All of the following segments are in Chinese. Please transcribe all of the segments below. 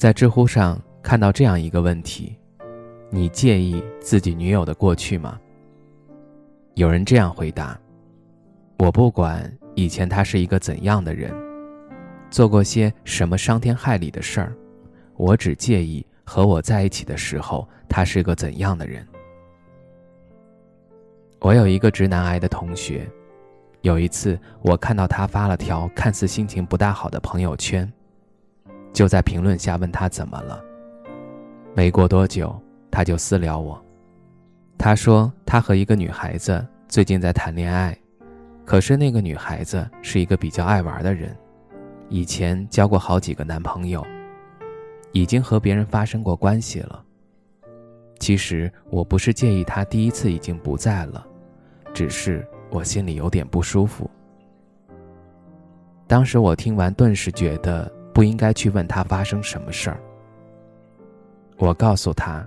在知乎上看到这样一个问题：你介意自己女友的过去吗？有人这样回答：我不管以前她是一个怎样的人，做过些什么伤天害理的事儿，我只介意和我在一起的时候她是个怎样的人。我有一个直男癌的同学，有一次我看到他发了条看似心情不大好的朋友圈。就在评论下问他怎么了。没过多久，他就私聊我。他说他和一个女孩子最近在谈恋爱，可是那个女孩子是一个比较爱玩的人，以前交过好几个男朋友，已经和别人发生过关系了。其实我不是介意他第一次已经不在了，只是我心里有点不舒服。当时我听完，顿时觉得。不应该去问他发生什么事儿。我告诉他，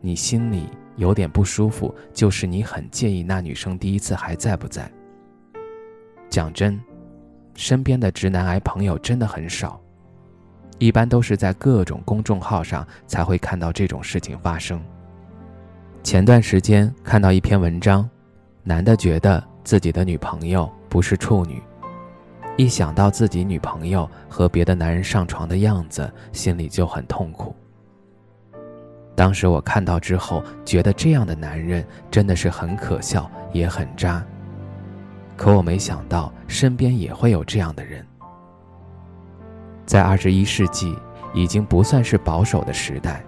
你心里有点不舒服，就是你很介意那女生第一次还在不在。讲真，身边的直男癌朋友真的很少，一般都是在各种公众号上才会看到这种事情发生。前段时间看到一篇文章，男的觉得自己的女朋友不是处女。一想到自己女朋友和别的男人上床的样子，心里就很痛苦。当时我看到之后，觉得这样的男人真的是很可笑，也很渣。可我没想到身边也会有这样的人。在二十一世纪，已经不算是保守的时代。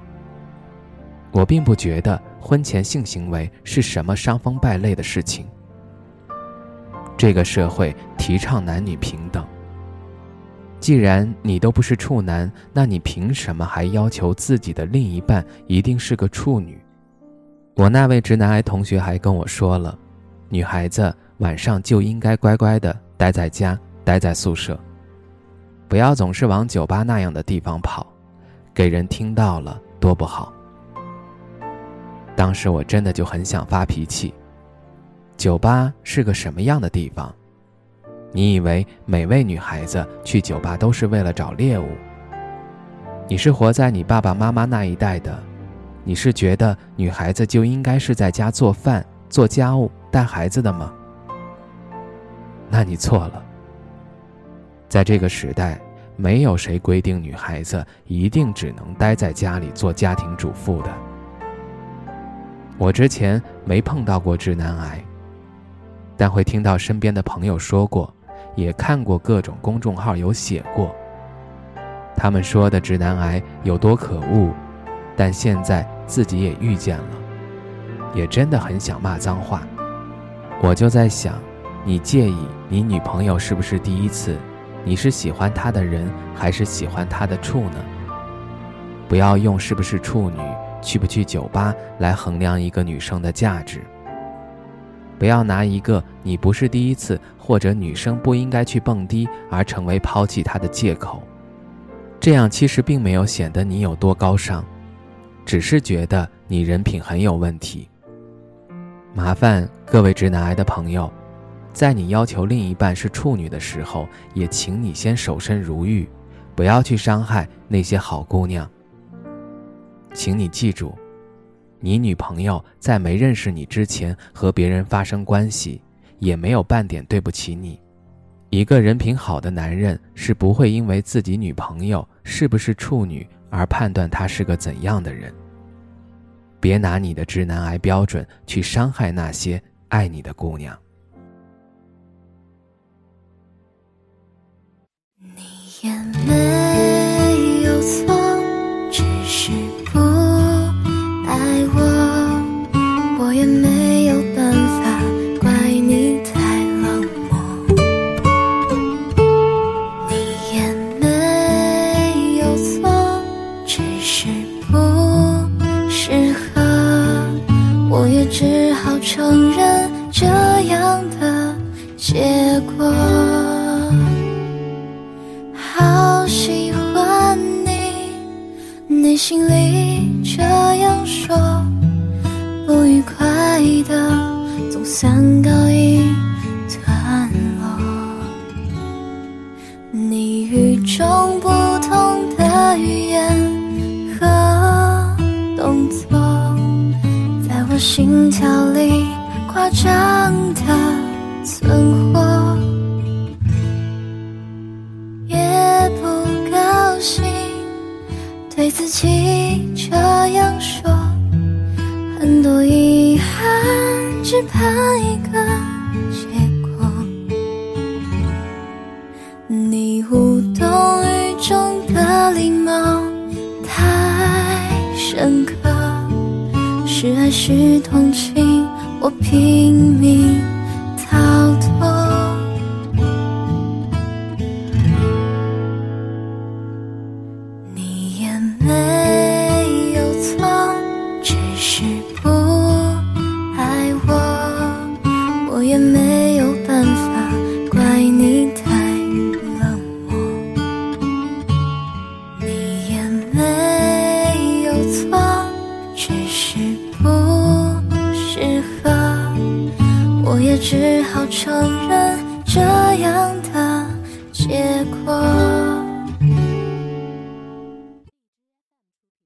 我并不觉得婚前性行为是什么伤风败类的事情。这个社会提倡男女平等。既然你都不是处男，那你凭什么还要求自己的另一半一定是个处女？我那位直男癌同学还跟我说了，女孩子晚上就应该乖乖的待在家，待在宿舍，不要总是往酒吧那样的地方跑，给人听到了多不好。当时我真的就很想发脾气。酒吧是个什么样的地方？你以为每位女孩子去酒吧都是为了找猎物？你是活在你爸爸妈妈那一代的，你是觉得女孩子就应该是在家做饭、做家务、带孩子的吗？那你错了。在这个时代，没有谁规定女孩子一定只能待在家里做家庭主妇的。我之前没碰到过直男癌。但会听到身边的朋友说过，也看过各种公众号有写过。他们说的直男癌有多可恶，但现在自己也遇见了，也真的很想骂脏话。我就在想，你介意你女朋友是不是第一次？你是喜欢她的人，还是喜欢她的处呢？不要用是不是处女、去不去酒吧来衡量一个女生的价值。不要拿一个你不是第一次，或者女生不应该去蹦迪而成为抛弃他的借口，这样其实并没有显得你有多高尚，只是觉得你人品很有问题。麻烦各位直男癌的朋友，在你要求另一半是处女的时候，也请你先守身如玉，不要去伤害那些好姑娘。请你记住。你女朋友在没认识你之前和别人发生关系，也没有半点对不起你。一个人品好的男人是不会因为自己女朋友是不是处女而判断她是个怎样的人。别拿你的直男癌标准去伤害那些爱你的姑娘。你也没我也只好承认这样的结果好喜欢你你心里这样说不愉快的总算告一段落。你与众不心跳里夸张的存活，也不高兴对自己这样说，很多遗憾只盼一个结是同情，我拼命逃脱。你也没有错，只是不爱我，我也没我也只好承认这样的结果。